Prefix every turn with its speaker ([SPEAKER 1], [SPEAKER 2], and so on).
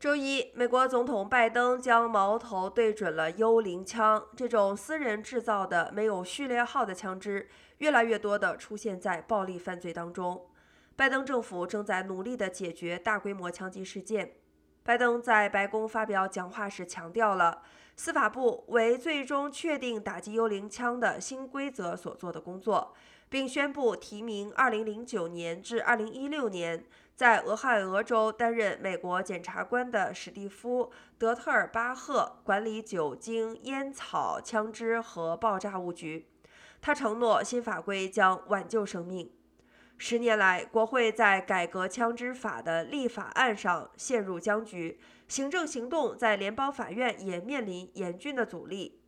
[SPEAKER 1] 周一，美国总统拜登将矛头对准了幽灵枪，这种私人制造的没有序列号的枪支，越来越多地出现在暴力犯罪当中。拜登政府正在努力地解决大规模枪击事件。拜登在白宫发表讲话时强调了司法部为最终确定打击幽灵枪的新规则所做的工作，并宣布提名2009年至2016年。在俄亥俄州担任美国检察官的史蒂夫·德特尔巴赫管理酒精、烟草、枪支和爆炸物局。他承诺新法规将挽救生命。十年来，国会在改革枪支法的立法案上陷入僵局，行政行动在联邦法院也面临严峻的阻力。